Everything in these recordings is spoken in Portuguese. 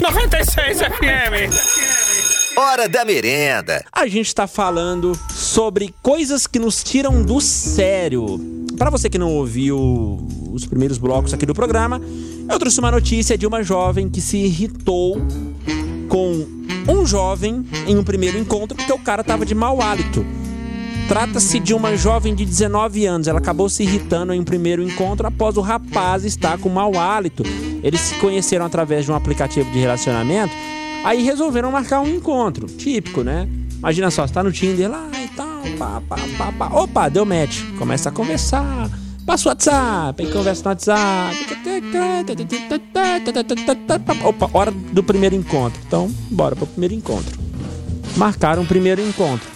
96 FM. Hora da merenda. A gente está falando sobre coisas que nos tiram do sério. Para você que não ouviu os primeiros blocos aqui do programa, eu trouxe uma notícia de uma jovem que se irritou com um jovem em um primeiro encontro porque o cara tava de mau hálito. Trata-se de uma jovem de 19 anos. Ela acabou se irritando em um primeiro encontro após o rapaz estar com mau hálito. Eles se conheceram através de um aplicativo de relacionamento. Aí resolveram marcar um encontro. Típico, né? Imagina só, você tá no Tinder lá e tal, pá, pá, pá, pá. Opa, deu match. Começa a conversar. Passa o WhatsApp, aí conversa no WhatsApp. Opa, hora do primeiro encontro. Então, bora pro primeiro encontro. Marcaram o primeiro encontro.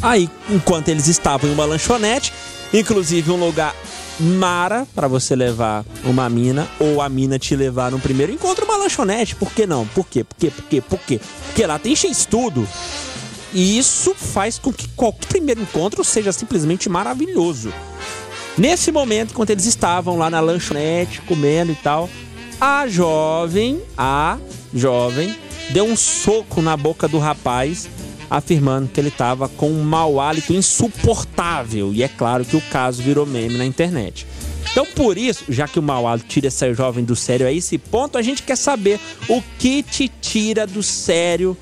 Aí, enquanto eles estavam em uma lanchonete, inclusive um lugar mara para você levar uma mina ou a mina te levar no primeiro encontro uma lanchonete. Por que não? Por quê? Por quê? Por quê? Por quê? Porque lá tem X tudo. E isso faz com que qualquer primeiro encontro seja simplesmente maravilhoso. Nesse momento, enquanto eles estavam lá na lanchonete comendo e tal, a jovem, a jovem, deu um soco na boca do rapaz afirmando que ele estava com um mau hálito insuportável. E é claro que o caso virou meme na internet. Então, por isso, já que o mau hálito tira essa jovem do sério a esse ponto, a gente quer saber o que te tira do sério,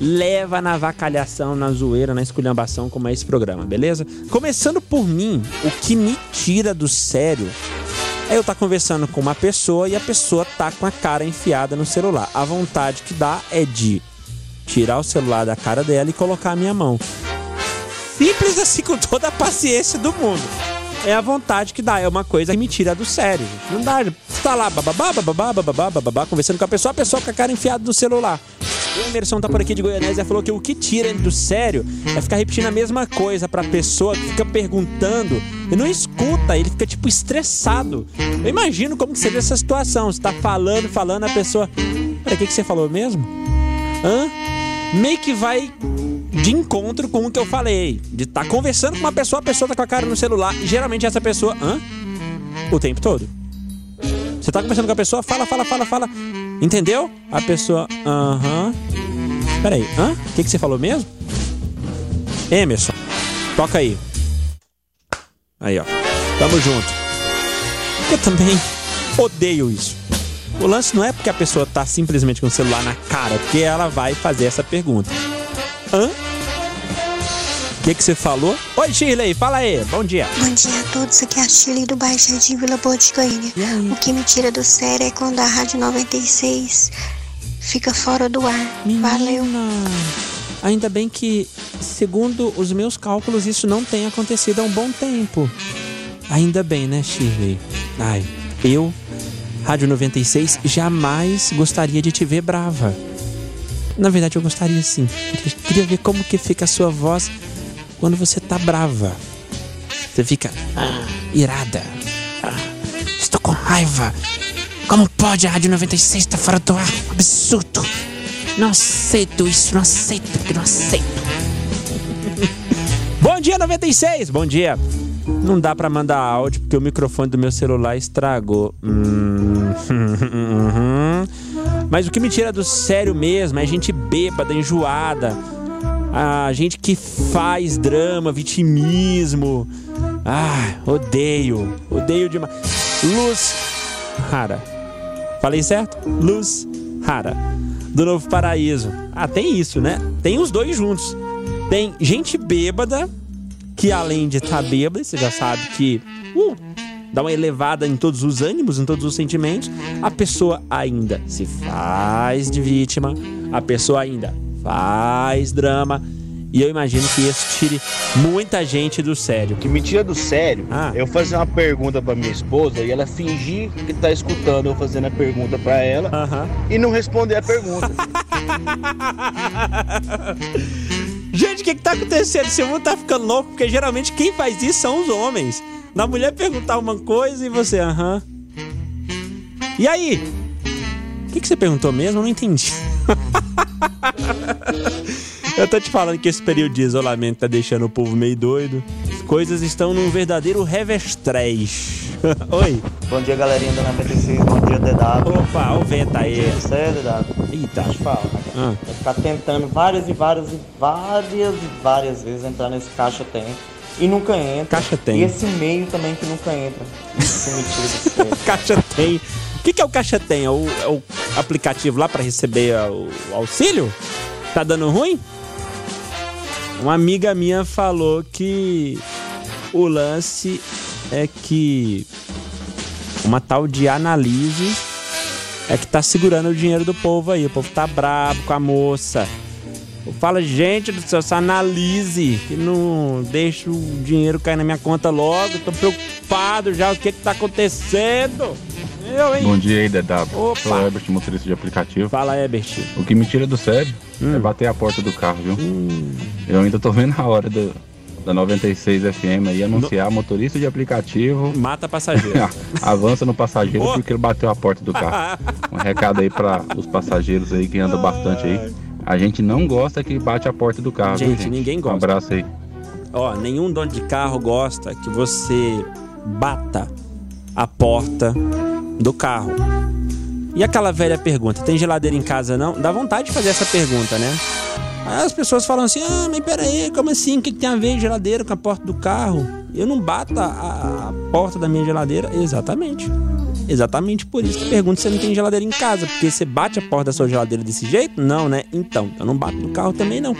leva na vacalhação, na zoeira, na esculhambação, como é esse programa, beleza? Começando por mim, o que me tira do sério é eu estar tá conversando com uma pessoa e a pessoa tá com a cara enfiada no celular. A vontade que dá é de tirar o celular da cara dela e colocar a minha mão. Simples assim, com toda a paciência do mundo. É a vontade que dá, é uma coisa que me tira do sério. Não dá, tá lá, bababá, bababá, bababá, bababá, conversando com a pessoa, a pessoa com a cara enfiada no celular. O Emerson tá por aqui de Goianésia falou que o que tira do sério é ficar repetindo a mesma coisa pra pessoa que fica perguntando e não escuta, ele fica tipo estressado. Eu imagino como que seria essa situação. Você tá falando, falando, a pessoa. Peraí, o que, que você falou mesmo? Hã? Meio que vai de encontro com o que eu falei. De estar tá conversando com uma pessoa, a pessoa tá com a cara no celular. E geralmente essa pessoa, hã? O tempo todo. Você tá conversando com a pessoa, fala, fala, fala, fala. Entendeu? A pessoa, aham. Peraí, hã? O que, que você falou mesmo? Emerson, toca aí. Aí, ó. Tamo junto. Eu também odeio isso. O lance não é porque a pessoa tá simplesmente com o celular na cara, é porque ela vai fazer essa pergunta. Hã? O que, que você falou? Oi, Shirley, fala aí. Bom dia. Bom dia a todos. Aqui é a Shirley do bairro Jardim Vila Boa de Goiânia. O que me tira do sério é quando a Rádio 96 fica fora do ar. Menina. Valeu. Ainda bem que, segundo os meus cálculos, isso não tem acontecido há um bom tempo. Ainda bem, né, Shirley? Ai, eu Rádio 96, jamais gostaria de te ver brava. Na verdade, eu gostaria sim. Queria, ver como que fica a sua voz quando você tá brava. Você fica ah, irada. Ah, estou com raiva. Como pode a Rádio 96 estar tá fora do ar? Absurdo. Não aceito isso, não aceito, porque não aceito. Bom dia, 96. Bom dia. Não dá para mandar áudio porque o microfone do meu celular estragou. Hum. Mas o que me tira do sério mesmo é gente bêbada, enjoada. A gente que faz drama, vitimismo. Ah, odeio. Odeio demais. Luz rara. Falei certo? Luz rara. Do Novo Paraíso. Ah, tem isso, né? Tem os dois juntos. Tem gente bêbada que além de estar tá bêbado, você já sabe que uh, dá uma elevada em todos os ânimos, em todos os sentimentos, a pessoa ainda se faz de vítima, a pessoa ainda faz drama. E eu imagino que isso tire muita gente do sério. O que me tira do sério ah. eu fazer uma pergunta para minha esposa e ela fingir que tá escutando eu fazendo a pergunta para ela uh -huh. e não responder a pergunta. Gente, o que, que tá acontecendo? Esse mundo tá ficando louco, porque geralmente quem faz isso são os homens. Na mulher perguntar uma coisa e você, aham. E aí? O que, que você perguntou mesmo? Eu não entendi. Eu tô te falando que esse período de isolamento tá deixando o povo meio doido. As coisas estão num verdadeiro revestrez. Oi. Bom dia, galerinha da 96. Bom dia, DW. Opa, o vento aí. Bom dia, você é, DW. Eita. Deixa eu falar. Ah. Vai ficar tentando várias e várias e várias e várias vezes entrar nesse caixa tem. E nunca entra. Caixa tem. E esse e-mail também que nunca entra. Isso me tira do. Caixa tem. O que, que é o Caixa Tem? É o, é o aplicativo lá pra receber o, o auxílio? Tá dando ruim? Uma amiga minha falou que o lance é que uma tal de analise é que tá segurando o dinheiro do povo aí. O povo tá brabo com a moça. Fala, gente do céu, essa analise que não deixa o dinheiro cair na minha conta logo. Tô preocupado já, o que que tá acontecendo? Eu, hein? Bom dia aí, DW. Opa. Sou Herbert, motorista de aplicativo. Fala, Herbert. O que me tira do sério Hum. é bater a porta do carro, viu? Eu ainda tô vendo a hora do, da 96 FM aí anunciar motorista de aplicativo. Mata passageiro. Avança no passageiro Oh. porque ele bateu a porta do carro. Um recado aí para os passageiros aí que andam bastante aí. A gente não gosta que bate a porta do carro, viu, Gente, gente? ninguém Um gosta. abraço aí. Ó, nenhum dono de carro gosta que você bata a porta do carro. E aquela velha pergunta, tem geladeira em casa não? Dá vontade de fazer essa pergunta, né? As pessoas falam assim, ah, mas peraí, como assim? O que, que tem a ver geladeira com a porta do carro? Eu não bato a- a porta da minha geladeira? Exatamente. Exatamente por isso que pergunto se você não tem geladeira em casa. Porque você bate a porta da sua geladeira desse jeito? Não, né? Então, eu não bato no carro também não.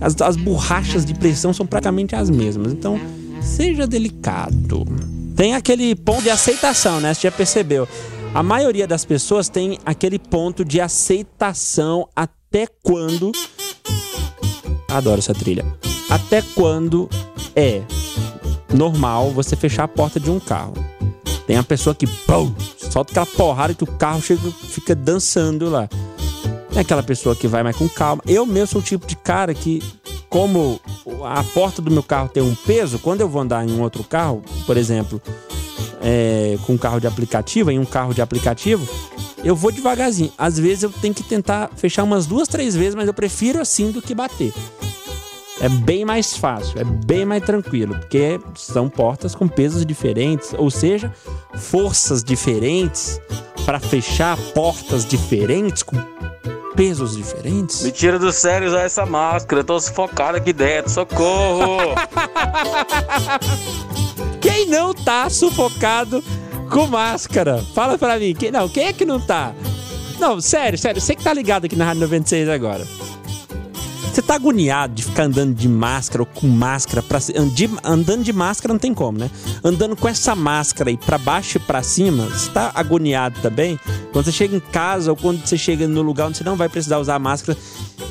As, as borrachas de pressão são praticamente as mesmas. Então, seja delicado. Tem aquele ponto de aceitação, né? Você já percebeu. A maioria das pessoas tem aquele ponto de aceitação até quando. Adoro essa trilha. Até quando é normal você fechar a porta de um carro. Tem a pessoa que pum, solta aquela porrada que o carro chega, fica dançando lá. É aquela pessoa que vai mais com calma. Eu mesmo sou o tipo de cara que, como a porta do meu carro tem um peso, quando eu vou andar em um outro carro, por exemplo, é, com um carro de aplicativo, em um carro de aplicativo, eu vou devagarzinho. Às vezes eu tenho que tentar fechar umas duas, três vezes, mas eu prefiro assim do que bater. É bem mais fácil, é bem mais tranquilo, porque são portas com pesos diferentes, ou seja, forças diferentes para fechar portas diferentes com pesos diferentes. Me tira do sério usar essa máscara. Eu tô sufocado aqui dentro. Socorro! Quem não tá sufocado com máscara? Fala pra mim. Quem, não, quem é que não tá? Não, sério, sério. Você que tá ligado aqui na Rádio 96 agora. Você tá agoniado de ficar andando de máscara ou com máscara pra andi- Andando de máscara não tem como, né? Andando com essa máscara aí pra baixo e pra cima, você tá agoniado também? Quando você chega em casa ou quando você chega no lugar onde você não vai precisar usar a máscara,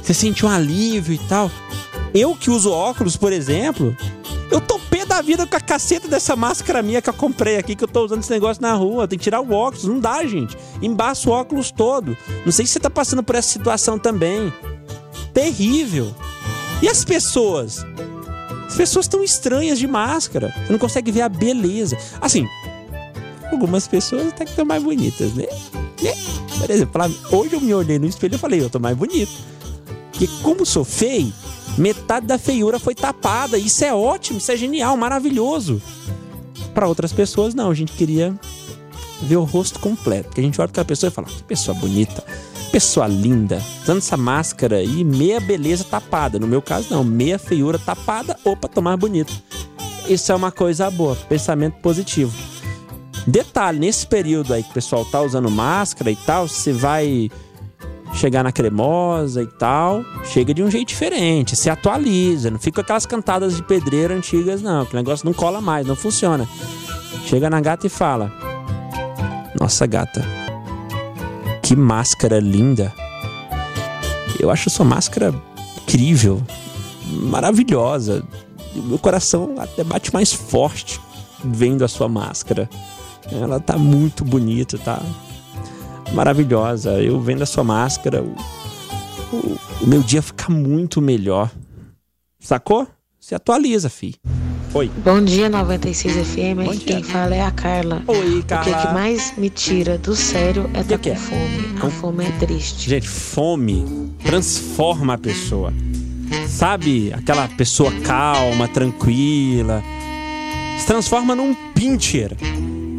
você sente um alívio e tal. Eu que uso óculos, por exemplo, eu tô pé da vida com a caceta dessa máscara minha que eu comprei aqui, que eu tô usando esse negócio na rua. Tem que tirar o óculos. Não dá, gente. Embaça o óculos todo. Não sei se você tá passando por essa situação também. Terrível. E as pessoas? As pessoas estão estranhas de máscara. Você não consegue ver a beleza. Assim, algumas pessoas até que estão mais bonitas, né? Né? Por exemplo, hoje eu me olhei no espelho e falei, eu tô mais bonito. Porque como sou feio, metade da feiura foi tapada. Isso é ótimo, isso é genial, maravilhoso. Para outras pessoas, não. A gente queria ver o rosto completo. Porque a gente olha para aquela pessoa e fala, que pessoa bonita, pessoa linda. Usando essa máscara aí, meia beleza tapada. No meu caso, não. Meia feiura tapada, opa, tô mais bonito. Isso é uma coisa boa, pensamento positivo. Detalhe, nesse período aí que o pessoal tá usando máscara e tal, você vai chegar na cremosa e tal, chega de um jeito diferente, se atualiza, não fica aquelas cantadas de pedreiro antigas, não, que o negócio não cola mais, não funciona. Chega na gata e fala: Nossa gata, que máscara linda. Eu acho sua máscara incrível, maravilhosa. Meu coração até bate mais forte vendo a sua máscara. Ela tá muito bonita, tá? Maravilhosa. Eu vendo a sua máscara, o, o- o meu dia fica muito melhor. Sacou? Se atualiza, fi. Oi. Bom dia, 96 FM. Bom Aqui dia. quem fala é a Carla. Oi, O que, Carla. que mais me tira do sério é estar que é? com fome. A fome é triste. Gente, fome transforma a pessoa. Sabe? Aquela pessoa calma, tranquila. Se transforma num pincher.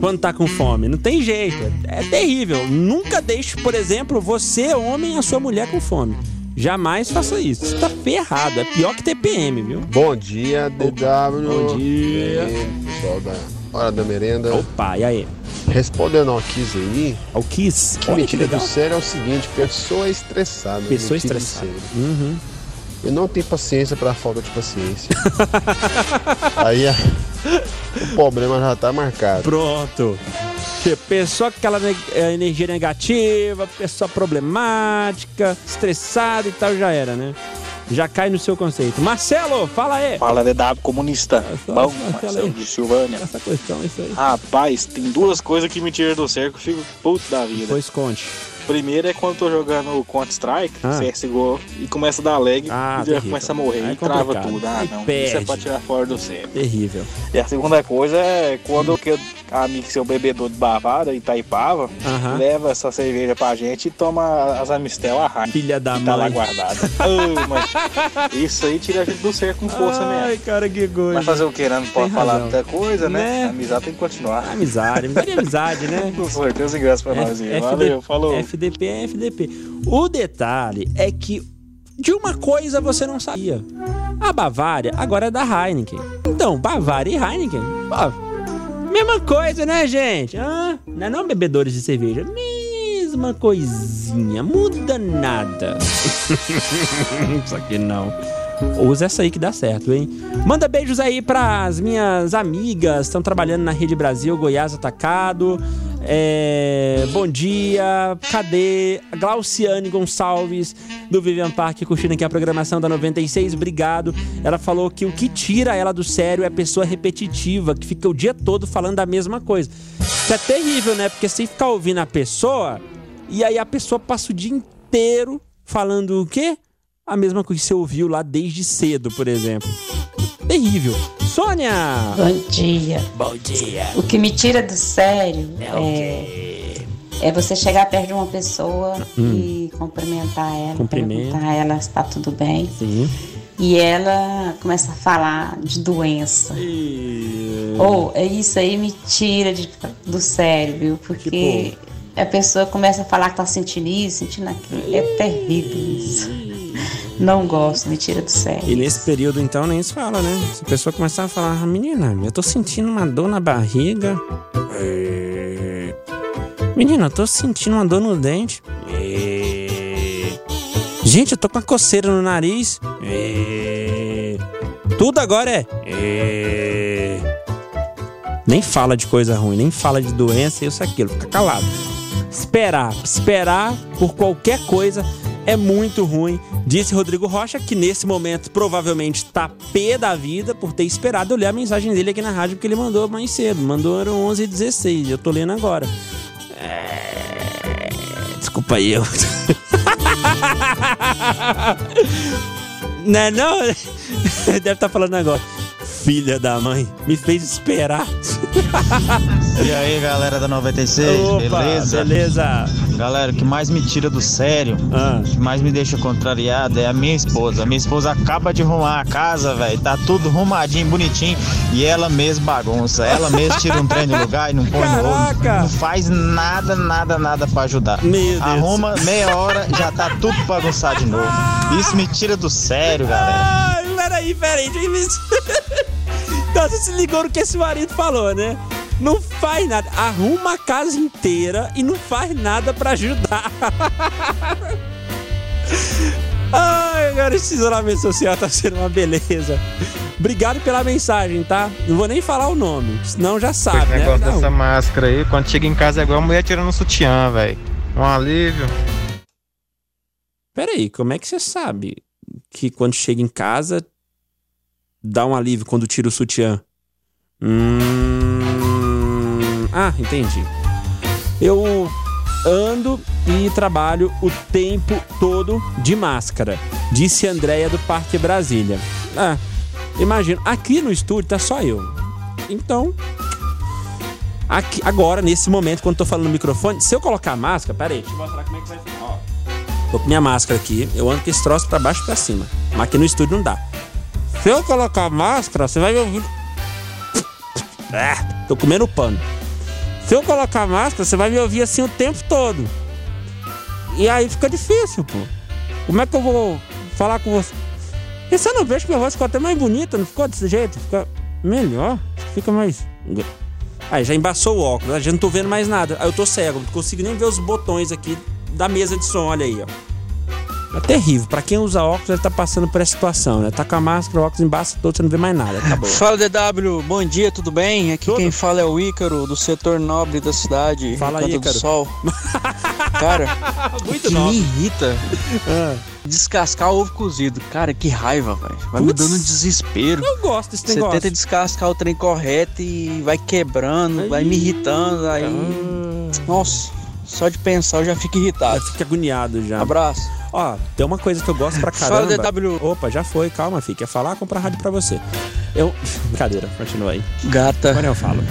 Quando tá com fome. Não tem jeito. É, é terrível. Nunca deixe, por exemplo, você, homem, a sua mulher com fome. Jamais faça isso. Você tá ferrado. É pior que TPM, viu? Bom dia, DW. Bom dia. Aí, pessoal da Hora da Merenda. Opa, e aí? Respondendo ao Kiss aí. Ao Kiss? Que Olha mentira que do sério é o seguinte: pessoa estressada. Pessoa estressada. Uhum. Eu não tenho paciência pra falta de paciência. aí a- o problema já tá marcado. Pronto. Pessoa com aquela eh, energia negativa, pessoa problemática, estressada e tal, já era, né? Já cai no seu conceito. Marcelo, fala aí. Fala, DW comunista. Só- Bom, Marcelo de Silvânia. Essa questão, isso aí. Rapaz, tem duas coisas que me tiram do eu fico puto da vida. Pois conte. Primeiro é quando eu tô jogando Counter-Strike, Ah. CSGO, e começa a dar lag, Ah, e já terrível. começa a morrer Aí é e trava tudo. Ah, não. Isso perde. é pra tirar fora do sério. Terrível. E a segunda coisa é quando que a amigo seu bebedor de Bavara, Itaipava, Aham. leva essa cerveja pra gente e toma as Amistel a Heineken. Filha da que tá lá mãe. guardada. Mas isso aí tira a gente do sério com força Ai, mesmo. cara, que coisa. Mas fazer o que, né? Não pode Tem falar razão. muita coisa, né? Né? A amizade tem que continuar. Amizade, amizade é amizade, né? Com certeza ingresso pra nós aí. F- Valeu, falou. FDP é FDP. O detalhe é que de uma coisa você não sabia. A Bavária agora é da Heineken. Então, Bavária e Heineken, ó, mesma coisa, né, gente? Ah, não é não bebedores de cerveja? Mesma coisinha, muda nada. Isso aqui não. Usa essa aí que dá certo, hein? Manda beijos aí pras minhas amigas, estão trabalhando na Rede Brasil, Goiás Atacado. É, bom dia, cadê? A Glauciane Gonçalves do Vivian Park curtindo aqui a programação da 96, obrigado. Ela falou que o que tira ela do sério é a pessoa repetitiva, que fica o dia todo falando da mesma coisa. Isso é terrível, né? Porque você fica ouvindo a pessoa e aí a pessoa passa o dia inteiro falando o quê? A mesma coisa que você ouviu lá desde cedo, por exemplo. Terrível. Sônia! Bom dia. Bom dia. O que me tira do sério é, é você chegar perto de uma pessoa e cumprimentar ela, Hum. Cumprimento. perguntar a ela se tá tudo bem. Sim. E ela começa a falar de doença. Ou é isso aí me tira de- do sério, viu? Porque a pessoa começa a falar que tá sentindo isso, sentindo aquilo. É terrível isso. Não gosto, me tira do sério. E nesse período, então, nem se fala, né? Se a pessoa começar a falar, "Ah, menina, eu tô sentindo uma dor na barriga. É. Menina, eu tô sentindo uma dor no dente. É. Gente, eu tô com uma coceira no nariz. É. Tudo agora é. Nem fala de coisa ruim, nem fala de doença, isso, aquilo. Fica calado. Esperar, esperar por qualquer coisa é muito ruim, disse Rodrigo Rocha, que nesse momento provavelmente tá pé da vida por ter esperado eu ler a mensagem dele aqui na rádio, porque ele mandou mais cedo, mandou eram 11h16, eu tô lendo agora. É... Desculpa aí, eu. não é não? Deve estar falando agora. Filha da mãe, me fez esperar. E aí, galera da 96, Opa, beleza? beleza. Galera, o que mais me tira do sério, Ah. o que mais me deixa contrariado é a minha esposa. A minha esposa acaba de arrumar a casa, velho, tá tudo arrumadinho, bonitinho, e ela mesma bagunça. Ela mesma tira um trem do lugar e não põe no outro. Não faz nada, nada, nada pra ajudar. Arruma meia hora, já tá tudo bagunçado de novo. Isso me tira do sério, galera. Ai, peraí, peraí. Então você se ligou no que esse marido falou, né? Não faz nada. Arruma a casa inteira e não faz nada pra ajudar. Ai, cara, esse isolamento social tá sendo uma beleza. Obrigado pela mensagem, tá? Não vou nem falar o nome, senão já sabe, Esse né? negócio Não. dessa máscara aí, quando chega em casa é igual a mulher tirando um sutiã, velho. Um alívio. Peraí, como é que você sabe que quando chega em casa dá um alívio quando tira o sutiã? Hum... Ah, entendi. Eu ando e trabalho o tempo todo de máscara, disse Andréia do Parque Brasília. Ah, imagina, aqui no estúdio tá só eu. Então, aqui, agora, nesse momento, quando tô falando no microfone, se eu colocar a máscara, peraí, deixa eu mostrar como é que vai ficar, ó. Tô com minha máscara aqui, eu ando com esse troço pra baixo e pra cima. Mas aqui no estúdio não dá. Se eu colocar máscara, você vai me ouvir. Ah, tô comendo pano. Se eu colocar máscara, você vai me ouvir assim o tempo todo. E aí fica difícil, pô. Como é que eu vou falar com você? E você não vê que minha voz ficou até mais bonita, não ficou desse jeito? Fica melhor, fica mais. Aí já embaçou o óculos, já não tô vendo mais nada. Aí eu tô cego, não consigo nem ver os botões aqui da mesa de som, olha aí, ó. É terrível. Pra quem usa óculos, ele tá passando por essa situação, né? Tá com a máscara, o óculos embaixo todo, você não vê mais nada. Acabou. Fala DW, bom dia, tudo bem? Aqui quem fala é o Ícaro, do setor nobre da cidade, Fala aí, Recanto do Ícaro. Sol. Cara, Muito que nobre. me irrita Ah. descascar ovo cozido. Cara, que raiva, velho. Vai me Putz. dando desespero. Eu gosto desse Você negócio. tenta descascar o trem correto e vai quebrando, vai me irritando, aí... Nossa, só de pensar eu já fico irritado. Já fica agoniado já. Abraço. Ó, tem uma coisa que eu gosto pra Fala, caramba. DW. Opa, já foi, calma, filho. Quer falar? Comprar rádio pra você. Eu. Brincadeira, continua aí. Gata, Agora eu falo.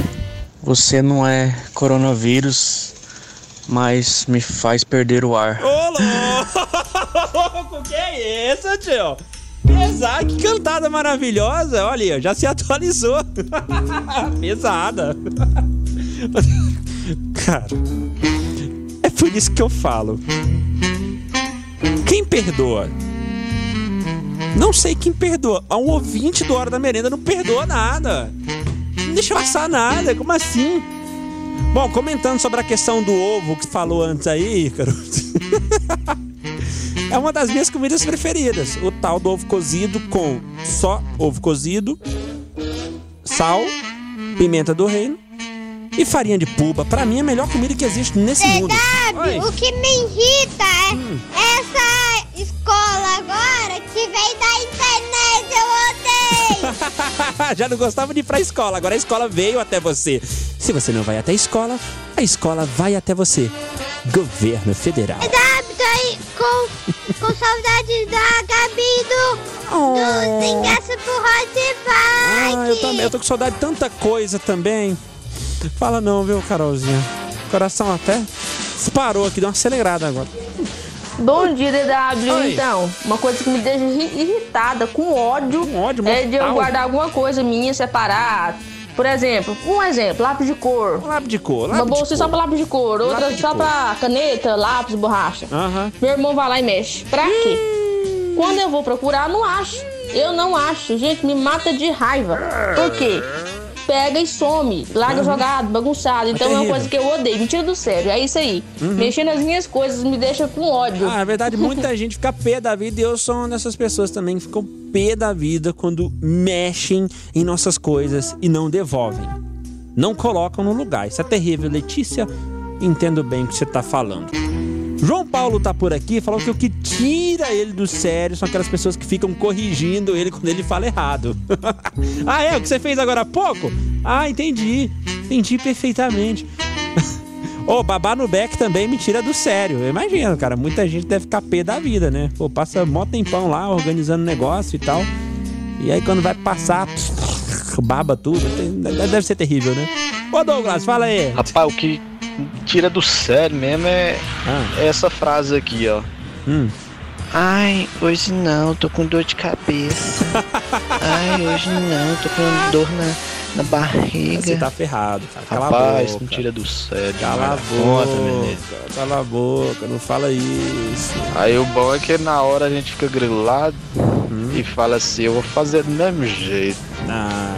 você não é coronavírus, mas me faz perder o ar. Ô, louco! que é isso, tio? Pesada, que cantada maravilhosa. Olha já se atualizou. Pesada. Cara, é por isso que eu falo. Perdoa? Não sei quem perdoa. Um ouvinte do Hora da Merenda não perdoa nada. Não deixa passar nada. Como assim? Bom, comentando sobre a questão do ovo que falou antes aí, Ícaro. é uma das minhas comidas preferidas. O tal do ovo cozido com só ovo cozido, sal, pimenta do reino e farinha de puba. Pra mim é a melhor comida que existe nesse mundo. Sabe, o que me irrita é essa Já não gostava de ir pra escola, agora a escola veio até você. Se você não vai até a escola, a escola vai até você. Governo Federal. Aí com, com saudade da Gabi do, do Sem Graça pro Hot Ah, eu também. Eu tô com saudade de tanta coisa também. Fala não, viu, Carolzinha? Coração até disparou aqui, deu uma acelerada agora. Bom dia, DW. Oi. Então, uma coisa que me deixa irri- irritada, com ódio, ódio é de eu guardar alguma coisa minha separada. Por exemplo, um exemplo, lápis de cor. Lápis de cor, Uma lápis de bolsa só pra lápis de cor, outra Lápis só cor. pra caneta, lápis, borracha. Aham. Meu irmão vai lá e mexe. Pra quê? Quando eu vou procurar, não acho. Eu não acho. Gente, me mata de raiva. Por quê? Pega e some, larga jogado, bagunçado. Então é uma terrível. coisa que eu odeio. Mentira do sério, é isso aí. Uhum. Mexer nas minhas coisas me deixa com ódio. Ah, na verdade, muita gente fica pé da vida e eu sou uma dessas pessoas também que ficam pé da vida quando mexem em nossas coisas e não devolvem. Não colocam no lugar. Isso é terrível. Letícia, entendo bem o que você tá falando. João Paulo tá por aqui, falou que o que tira ele do sério são aquelas pessoas que ficam corrigindo ele quando ele fala errado. ah, é? O que você fez agora há pouco? Ah, entendi. Entendi perfeitamente. Ô, babar no beck também me tira do sério. Eu imagino, cara. Muita gente deve ficar pé da vida, né? Pô, passa mó tempão lá organizando negócio e tal. E aí quando vai passar, baba tudo. Deve ser terrível, né? Ô, Douglas, fala aí. Rapaz, o que tira do sério mesmo é essa frase aqui, ó. Hum. Ai, hoje não, tô com dor de cabeça. Ai, hoje não, tô com dor na, na barriga. Você tá ferrado, cara. Cala Rapaz, a boca. não tira do sério. Cala a menino. boca, cala a boca, não fala isso. Aí o bom é que na hora a gente fica grilado Hum. e fala assim, eu vou fazer do mesmo jeito. Ah,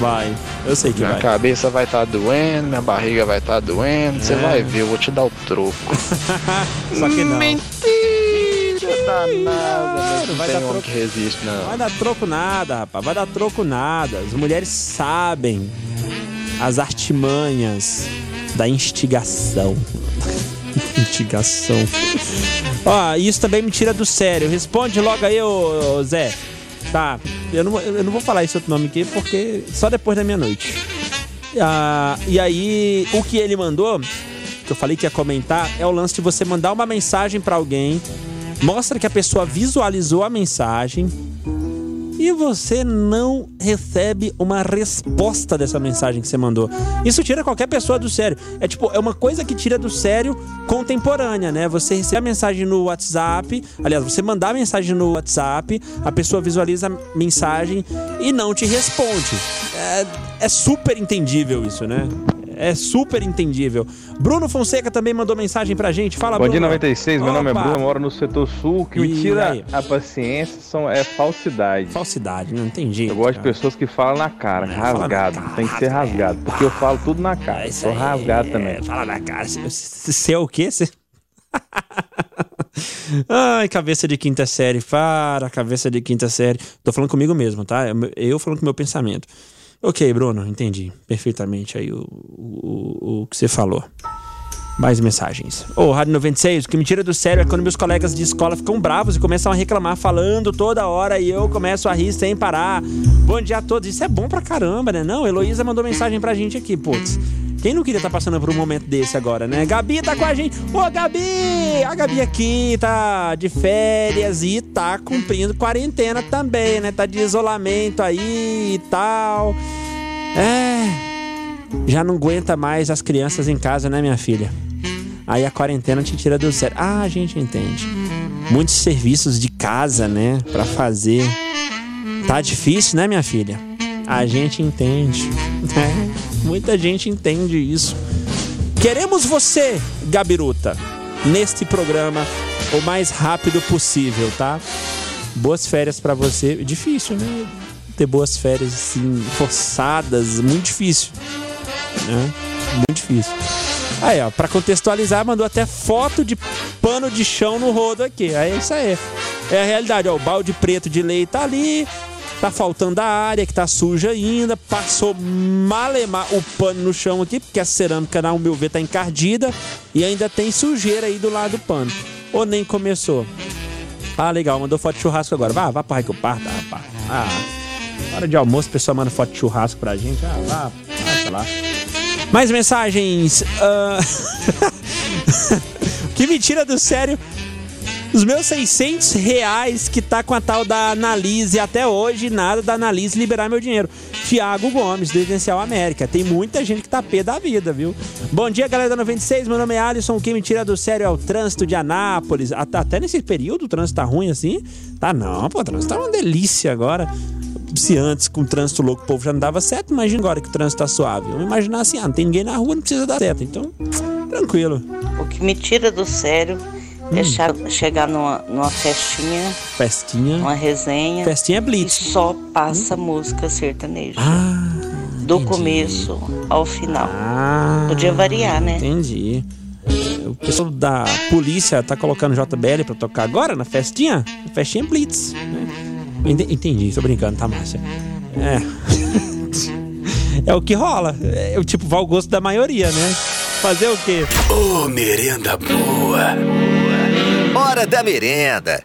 vai. Eu sei que minha vai. cabeça vai estar doendo, minha barriga vai estar doendo, você É. vai ver, eu vou te dar o troco. Só que não. Mentira danada, não vai tem dar homem troco. que resiste, não. Vai dar troco nada, rapaz. Vai dar troco nada. As mulheres sabem as artimanhas da instigação. instigação. Ó, isso também me tira do sério. Responde logo aí, ô, ô, Zé. Tá, eu não, eu não vou falar esse outro nome aqui porque só depois da meia-noite. Ah, e aí, o que ele mandou, que eu falei que ia comentar, é o lance de você mandar uma mensagem pra alguém, mostra que a pessoa visualizou a mensagem e você não recebe uma resposta dessa mensagem que você mandou. Isso tira qualquer pessoa do sério. É tipo, é uma coisa que tira do sério contemporânea, né? Você recebe a mensagem no WhatsApp, aliás, você mandar a mensagem no WhatsApp, a pessoa visualiza a mensagem e não te responde. É, é super entendível isso, né? É super entendível. Bruno Fonseca também mandou mensagem pra gente. Fala, Bom dia Bruno. 96, meu nome é Opa. Bruno, eu moro no setor sul. O que me tira aí? a paciência são, é falsidade. Falsidade, não jeito. Eu gosto de cara. pessoas que falam na cara, fala na rasgado. Tem que ser rasgado, porque eu falo tudo na cara. Eu sou rasgado também. Fala na cara. Você é o quê? Cê- Ai, cabeça de quinta série. Para, cabeça de quinta série. Tô falando comigo mesmo, tá? Eu falando com o meu pensamento. Ok, Bruno, entendi perfeitamente aí o, o, o que você falou. Mais mensagens. Ô, Rádio 96, o que me tira do sério é quando meus colegas de escola ficam bravos e começam a reclamar, falando toda hora e eu começo a rir sem parar. Bom dia a todos. Isso é bom pra caramba, né? Não, Heloísa mandou mensagem pra gente aqui, putz. Quem não queria estar passando por um momento desse agora, né? Gabi tá com a gente. Ô, Gabi! A Gabi aqui tá de férias e tá cumprindo quarentena também, né? Tá de isolamento aí e tal. É. Já não aguenta mais as crianças em casa, né, minha filha? Aí a quarentena te tira do sério. Ah, a gente entende. Muitos serviços de casa, né, Pra fazer. Tá difícil, né, minha filha? A gente entende. né? Muita gente entende isso. Queremos você, Gabiruta, neste programa o mais rápido possível, tá? Boas férias pra você. Difícil, né? Ter boas férias assim, forçadas, muito difícil. Né? Muito difícil. Aí, ó, pra contextualizar, mandou até foto de pano de chão no rodo aqui. Aí é isso aí. É a realidade, ó. O balde preto de leite tá ali. Tá faltando a área que tá suja ainda. Passou malemar o pano no chão aqui, porque a cerâmica, ao meu ver, tá encardida. E ainda tem sujeira aí do lado do pano. Ou nem começou. Ah, legal, mandou foto de churrasco agora. Vá, vá pra Raio Parta, rapaz. Ah, hora de almoço, a pessoa manda foto de churrasco pra gente. Ah, vá, vai, lá. Mais mensagens. ah, que me tira do sério. Os meus 600 reais que tá com a tal da Analise até hoje, nada da Analise liberar meu dinheiro. Tiago Gomes, do Esencial América. Tem muita gente que tá pé da vida, viu? Bom dia, galera da 96. Meu nome é Alisson. O que me tira do sério é o trânsito de Anápolis. At- Até nesse período o trânsito tá ruim assim? Tá não, pô, o trânsito tá uma delícia agora. Se antes com o trânsito louco o povo já não dava certo, imagina agora que o trânsito tá suave. Vamos imaginar assim, ah, não tem ninguém na rua, não precisa dar certo. Então, tranquilo. O que me tira do sério é che- chegar numa, numa festinha, Festinha. uma resenha. Festinha Blitz. E só passa música sertaneja. Ah, do começo ao final. Ah, Podia variar, né? Entendi. O pessoal da polícia tá colocando JBL pra tocar agora na festinha? Festinha Blitz. né? Ente- Entendi, tô brincando, tá, Márcia? É. é o que rola. É o tipo, vai ao gosto da maioria, né? Fazer o quê? Ô, merenda boa. Hora da merenda.